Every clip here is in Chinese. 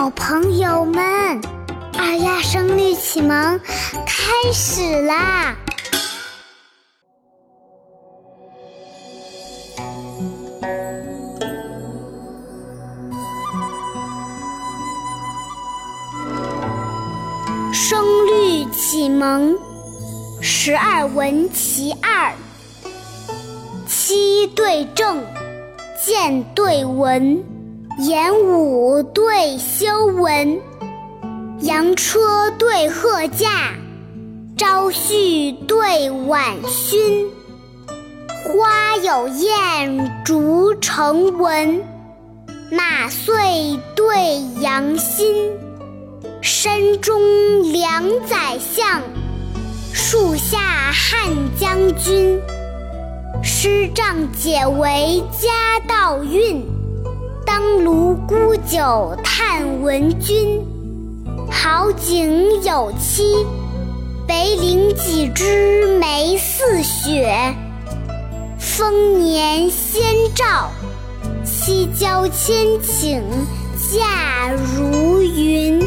小朋友们，二丫声律启蒙开始啦！声律启蒙十二文其二：七对正，见对闻。演武对修文，羊车对鹤驾，朝旭对晚熏。花有艳，竹成文，马遂对羊心。山中两宰相，树下汉将军。诗仗解为家道运。当卢沽酒叹闻君，好景有期。北岭几枝梅似雪，丰年先照。西郊千顷驾如云。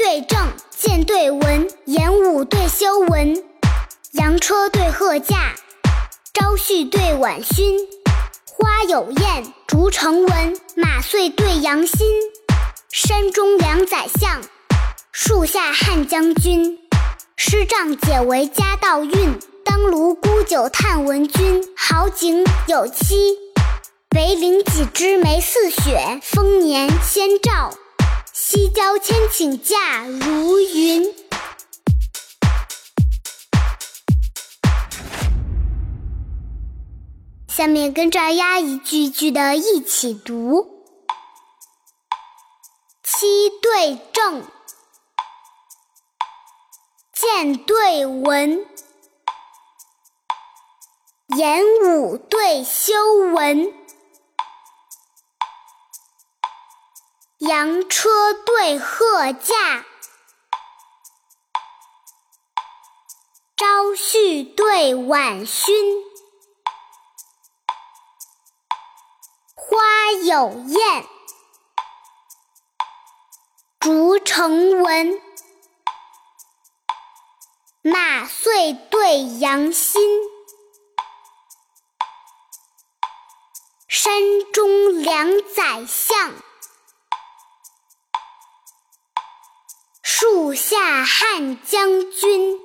对正，见对文，演武对修文，羊车对鹤驾，朝旭对晚熏。花有艳，竹成文，马遂对羊心。山中两宰相，树下汉将军。诗仗解为家道运，当卢沽酒叹文君。好景有期，北岭几枝梅似雪，丰年先兆。西郊千顷假如云。下面跟着丫一句一句的一起读：七对正，见对文，言武对修文。羊车对鹤驾，朝序对晚熏。花有艳，竹成文。马遂对羊心，山中两宰相。树下汉将军，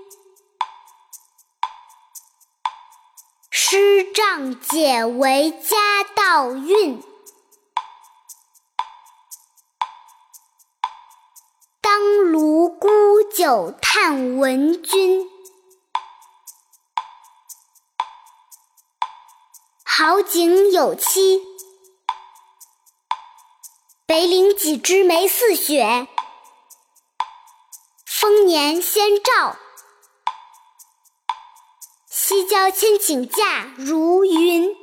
诗仗解为家道运。当卢沽酒叹闻君，好景有期。北岭几枝梅似雪。丰年先兆，西郊千顷假如云。